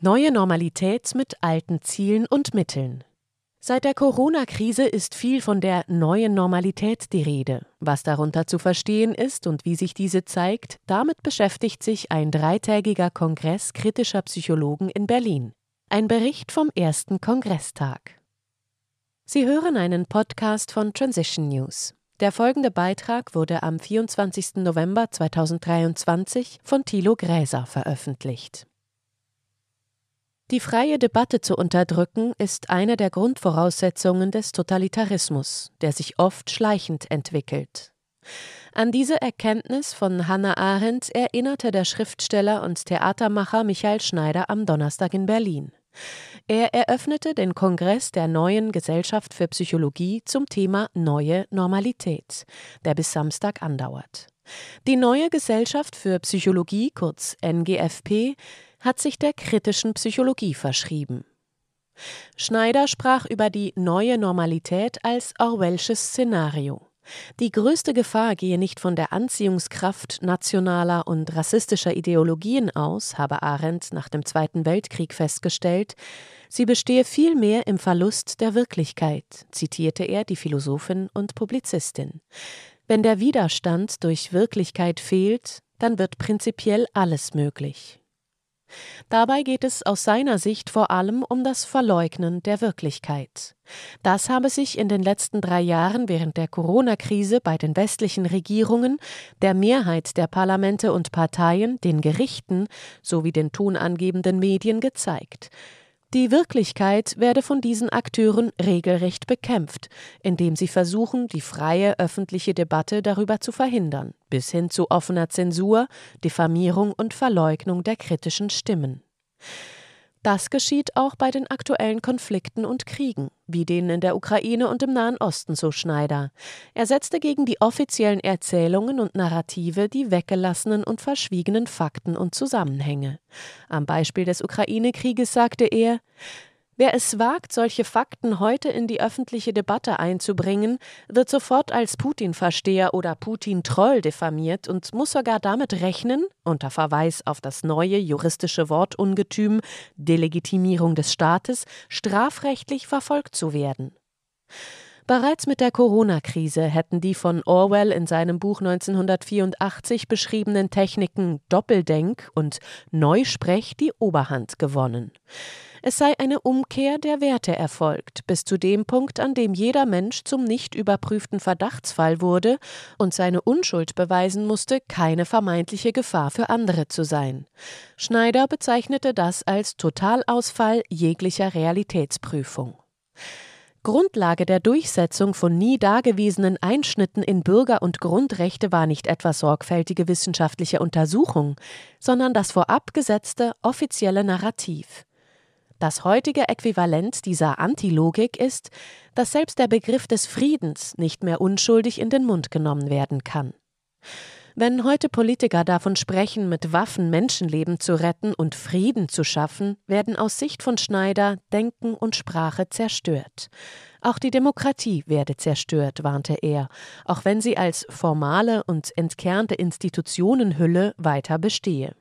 Neue Normalität mit alten Zielen und Mitteln. Seit der Corona-Krise ist viel von der neuen Normalität die Rede. Was darunter zu verstehen ist und wie sich diese zeigt, damit beschäftigt sich ein dreitägiger Kongress kritischer Psychologen in Berlin. Ein Bericht vom ersten Kongresstag. Sie hören einen Podcast von Transition News. Der folgende Beitrag wurde am 24. November 2023 von Thilo Gräser veröffentlicht. Die freie Debatte zu unterdrücken ist eine der Grundvoraussetzungen des Totalitarismus, der sich oft schleichend entwickelt. An diese Erkenntnis von Hannah Arendt erinnerte der Schriftsteller und Theatermacher Michael Schneider am Donnerstag in Berlin. Er eröffnete den Kongress der neuen Gesellschaft für Psychologie zum Thema Neue Normalität, der bis Samstag andauert. Die neue Gesellschaft für Psychologie, kurz NGFP, hat sich der kritischen Psychologie verschrieben. Schneider sprach über die neue Normalität als Orwellsches Szenario. Die größte Gefahr gehe nicht von der Anziehungskraft nationaler und rassistischer Ideologien aus, habe Arendt nach dem Zweiten Weltkrieg festgestellt, sie bestehe vielmehr im Verlust der Wirklichkeit, zitierte er die Philosophin und Publizistin. Wenn der Widerstand durch Wirklichkeit fehlt, dann wird prinzipiell alles möglich. Dabei geht es aus seiner Sicht vor allem um das Verleugnen der Wirklichkeit. Das habe sich in den letzten drei Jahren während der Corona-Krise bei den westlichen Regierungen, der Mehrheit der Parlamente und Parteien, den Gerichten sowie den tonangebenden Medien gezeigt. Die Wirklichkeit werde von diesen Akteuren regelrecht bekämpft, indem sie versuchen, die freie öffentliche Debatte darüber zu verhindern, bis hin zu offener Zensur, Diffamierung und Verleugnung der kritischen Stimmen. Das geschieht auch bei den aktuellen Konflikten und Kriegen, wie denen in der Ukraine und im Nahen Osten, so Schneider. Er setzte gegen die offiziellen Erzählungen und Narrative die weggelassenen und verschwiegenen Fakten und Zusammenhänge. Am Beispiel des Ukraine-Krieges sagte er, Wer es wagt, solche Fakten heute in die öffentliche Debatte einzubringen, wird sofort als Putin-Versteher oder Putin-Troll diffamiert und muss sogar damit rechnen, unter Verweis auf das neue juristische Wortungetüm Delegitimierung des Staates, strafrechtlich verfolgt zu werden. Bereits mit der Corona-Krise hätten die von Orwell in seinem Buch 1984 beschriebenen Techniken Doppeldenk und Neusprech die Oberhand gewonnen. Es sei eine Umkehr der Werte erfolgt, bis zu dem Punkt, an dem jeder Mensch zum nicht überprüften Verdachtsfall wurde und seine Unschuld beweisen musste, keine vermeintliche Gefahr für andere zu sein. Schneider bezeichnete das als Totalausfall jeglicher Realitätsprüfung. Grundlage der Durchsetzung von nie dagewesenen Einschnitten in Bürger- und Grundrechte war nicht etwa sorgfältige wissenschaftliche Untersuchung, sondern das vorab gesetzte offizielle Narrativ. Das heutige Äquivalent dieser Antilogik ist, dass selbst der Begriff des Friedens nicht mehr unschuldig in den Mund genommen werden kann. Wenn heute Politiker davon sprechen, mit Waffen Menschenleben zu retten und Frieden zu schaffen, werden aus Sicht von Schneider Denken und Sprache zerstört. Auch die Demokratie werde zerstört, warnte er, auch wenn sie als formale und entkernte Institutionenhülle weiter bestehe.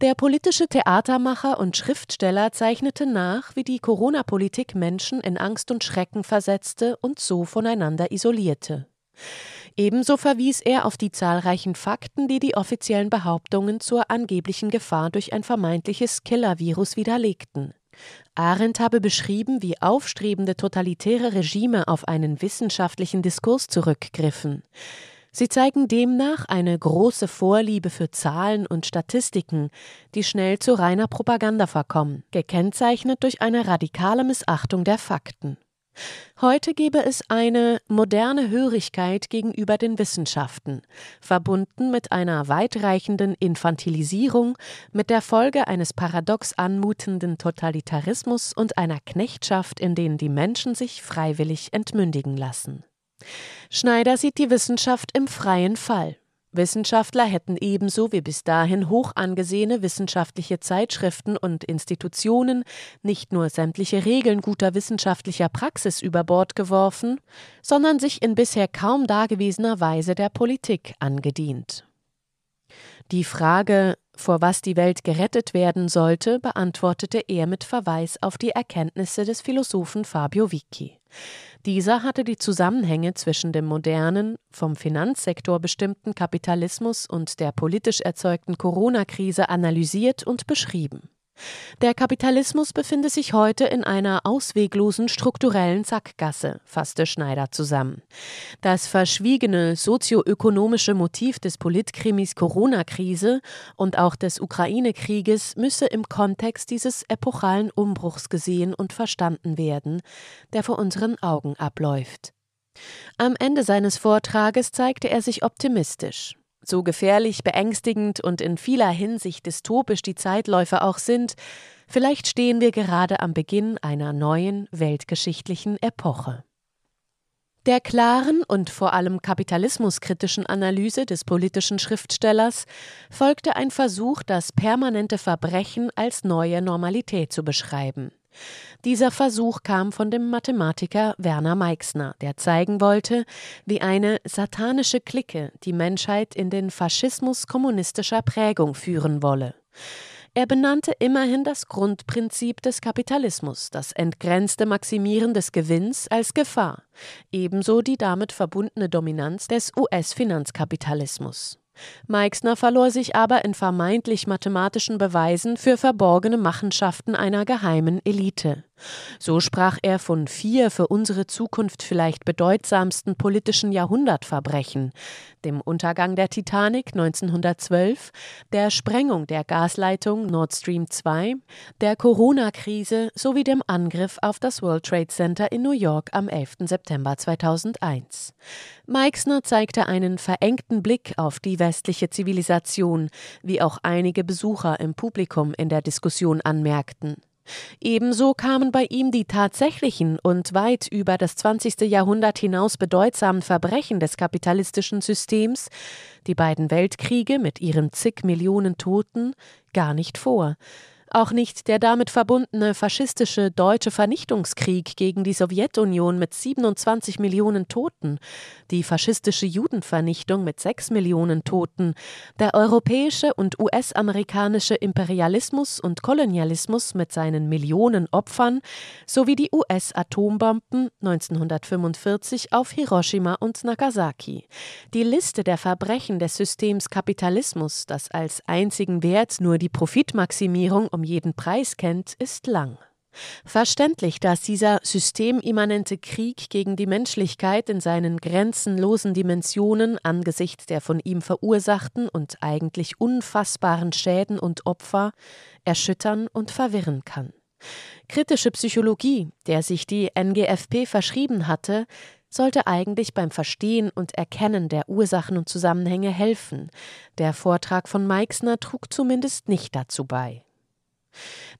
Der politische Theatermacher und Schriftsteller zeichnete nach, wie die Corona-Politik Menschen in Angst und Schrecken versetzte und so voneinander isolierte. Ebenso verwies er auf die zahlreichen Fakten, die die offiziellen Behauptungen zur angeblichen Gefahr durch ein vermeintliches Killer-Virus widerlegten. Arendt habe beschrieben, wie aufstrebende totalitäre Regime auf einen wissenschaftlichen Diskurs zurückgriffen. Sie zeigen demnach eine große Vorliebe für Zahlen und Statistiken, die schnell zu reiner Propaganda verkommen, gekennzeichnet durch eine radikale Missachtung der Fakten. Heute gebe es eine moderne Hörigkeit gegenüber den Wissenschaften, verbunden mit einer weitreichenden Infantilisierung, mit der Folge eines paradox anmutenden Totalitarismus und einer Knechtschaft, in denen die Menschen sich freiwillig entmündigen lassen. Schneider sieht die Wissenschaft im freien Fall. Wissenschaftler hätten ebenso wie bis dahin hoch angesehene wissenschaftliche Zeitschriften und Institutionen nicht nur sämtliche Regeln guter wissenschaftlicher Praxis über Bord geworfen, sondern sich in bisher kaum dagewesener Weise der Politik angedient. Die Frage vor was die Welt gerettet werden sollte, beantwortete er mit Verweis auf die Erkenntnisse des Philosophen Fabio Vicchi. Dieser hatte die Zusammenhänge zwischen dem modernen, vom Finanzsektor bestimmten Kapitalismus und der politisch erzeugten Corona-Krise analysiert und beschrieben. Der Kapitalismus befinde sich heute in einer ausweglosen strukturellen Sackgasse, fasste Schneider zusammen. Das verschwiegene sozioökonomische Motiv des Politkrimis Corona-Krise und auch des Ukraine-Krieges müsse im Kontext dieses epochalen Umbruchs gesehen und verstanden werden, der vor unseren Augen abläuft. Am Ende seines Vortrages zeigte er sich optimistisch. So gefährlich, beängstigend und in vieler Hinsicht dystopisch die Zeitläufe auch sind, vielleicht stehen wir gerade am Beginn einer neuen weltgeschichtlichen Epoche. Der klaren und vor allem kapitalismuskritischen Analyse des politischen Schriftstellers folgte ein Versuch, das permanente Verbrechen als neue Normalität zu beschreiben. Dieser Versuch kam von dem Mathematiker Werner Meixner, der zeigen wollte, wie eine satanische Clique die Menschheit in den Faschismus kommunistischer Prägung führen wolle. Er benannte immerhin das Grundprinzip des Kapitalismus, das entgrenzte Maximieren des Gewinns als Gefahr, ebenso die damit verbundene Dominanz des US-Finanzkapitalismus. Meixner verlor sich aber in vermeintlich mathematischen Beweisen für verborgene Machenschaften einer geheimen Elite. So sprach er von vier für unsere Zukunft vielleicht bedeutsamsten politischen Jahrhundertverbrechen, dem Untergang der Titanic 1912, der Sprengung der Gasleitung Nord Stream 2, der Corona-Krise sowie dem Angriff auf das World Trade Center in New York am 11. September 2001. Meixner zeigte einen verengten Blick auf die westliche Zivilisation, wie auch einige Besucher im Publikum in der Diskussion anmerkten. Ebenso kamen bei ihm die tatsächlichen und weit über das 20. Jahrhundert hinaus bedeutsamen Verbrechen des kapitalistischen Systems, die beiden Weltkriege mit ihren zig Millionen Toten, gar nicht vor. Auch nicht der damit verbundene faschistische deutsche Vernichtungskrieg gegen die Sowjetunion mit 27 Millionen Toten, die faschistische Judenvernichtung mit 6 Millionen Toten, der europäische und US-amerikanische Imperialismus und Kolonialismus mit seinen Millionen Opfern sowie die US-Atombomben 1945 auf Hiroshima und Nagasaki. Die Liste der Verbrechen des Systems Kapitalismus, das als einzigen Wert nur die Profitmaximierung um um jeden Preis kennt, ist lang. Verständlich, dass dieser systemimmanente Krieg gegen die Menschlichkeit in seinen grenzenlosen Dimensionen angesichts der von ihm verursachten und eigentlich unfassbaren Schäden und Opfer erschüttern und verwirren kann. Kritische Psychologie, der sich die NGFP verschrieben hatte, sollte eigentlich beim Verstehen und Erkennen der Ursachen und Zusammenhänge helfen. Der Vortrag von Meixner trug zumindest nicht dazu bei.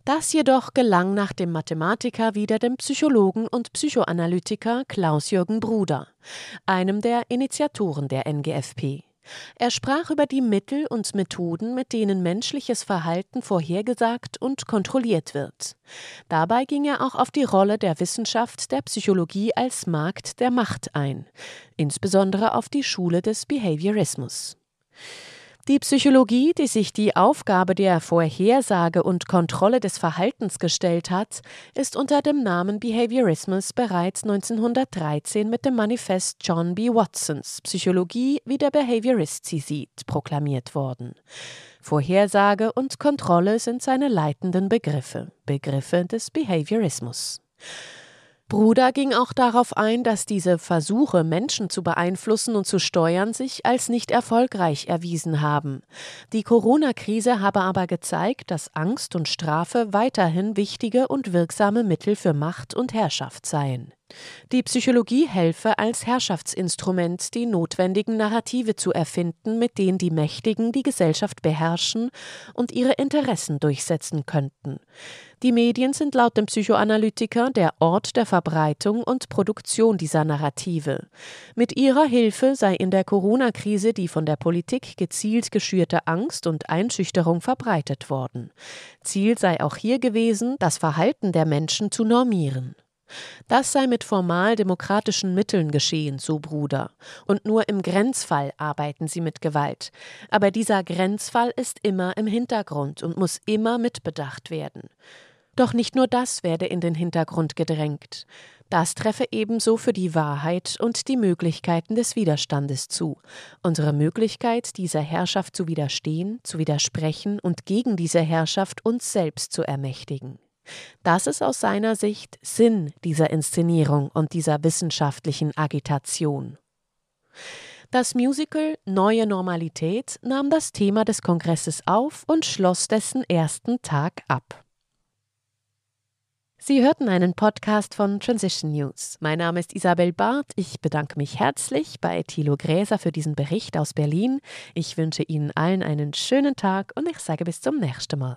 Das jedoch gelang nach dem Mathematiker wieder dem Psychologen und Psychoanalytiker Klaus-Jürgen Bruder, einem der Initiatoren der NGFP. Er sprach über die Mittel und Methoden, mit denen menschliches Verhalten vorhergesagt und kontrolliert wird. Dabei ging er auch auf die Rolle der Wissenschaft der Psychologie als Markt der Macht ein, insbesondere auf die Schule des Behaviorismus. Die Psychologie, die sich die Aufgabe der Vorhersage und Kontrolle des Verhaltens gestellt hat, ist unter dem Namen Behaviorismus bereits 1913 mit dem Manifest John B. Watsons Psychologie, wie der Behaviorist sie sieht, proklamiert worden. Vorhersage und Kontrolle sind seine leitenden Begriffe, Begriffe des Behaviorismus. Bruder ging auch darauf ein, dass diese Versuche, Menschen zu beeinflussen und zu steuern, sich als nicht erfolgreich erwiesen haben. Die Corona-Krise habe aber gezeigt, dass Angst und Strafe weiterhin wichtige und wirksame Mittel für Macht und Herrschaft seien. Die Psychologie helfe als Herrschaftsinstrument, die notwendigen Narrative zu erfinden, mit denen die Mächtigen die Gesellschaft beherrschen und ihre Interessen durchsetzen könnten. Die Medien sind laut dem Psychoanalytiker der Ort der Verbreitung und Produktion dieser Narrative. Mit ihrer Hilfe sei in der Corona-Krise die von der Politik gezielt geschürte Angst und Einschüchterung verbreitet worden. Ziel sei auch hier gewesen, das Verhalten der Menschen zu normieren. Das sei mit formal demokratischen Mitteln geschehen, so Bruder, und nur im Grenzfall arbeiten sie mit Gewalt. Aber dieser Grenzfall ist immer im Hintergrund und muss immer mitbedacht werden. Doch nicht nur das werde in den Hintergrund gedrängt. Das treffe ebenso für die Wahrheit und die Möglichkeiten des Widerstandes zu. Unsere Möglichkeit, dieser Herrschaft zu widerstehen, zu widersprechen und gegen diese Herrschaft uns selbst zu ermächtigen. Das ist aus seiner Sicht Sinn dieser Inszenierung und dieser wissenschaftlichen Agitation. Das Musical Neue Normalität nahm das Thema des Kongresses auf und schloss dessen ersten Tag ab. Sie hörten einen Podcast von Transition News. Mein Name ist Isabel Barth. Ich bedanke mich herzlich bei Thilo Gräser für diesen Bericht aus Berlin. Ich wünsche Ihnen allen einen schönen Tag und ich sage bis zum nächsten Mal.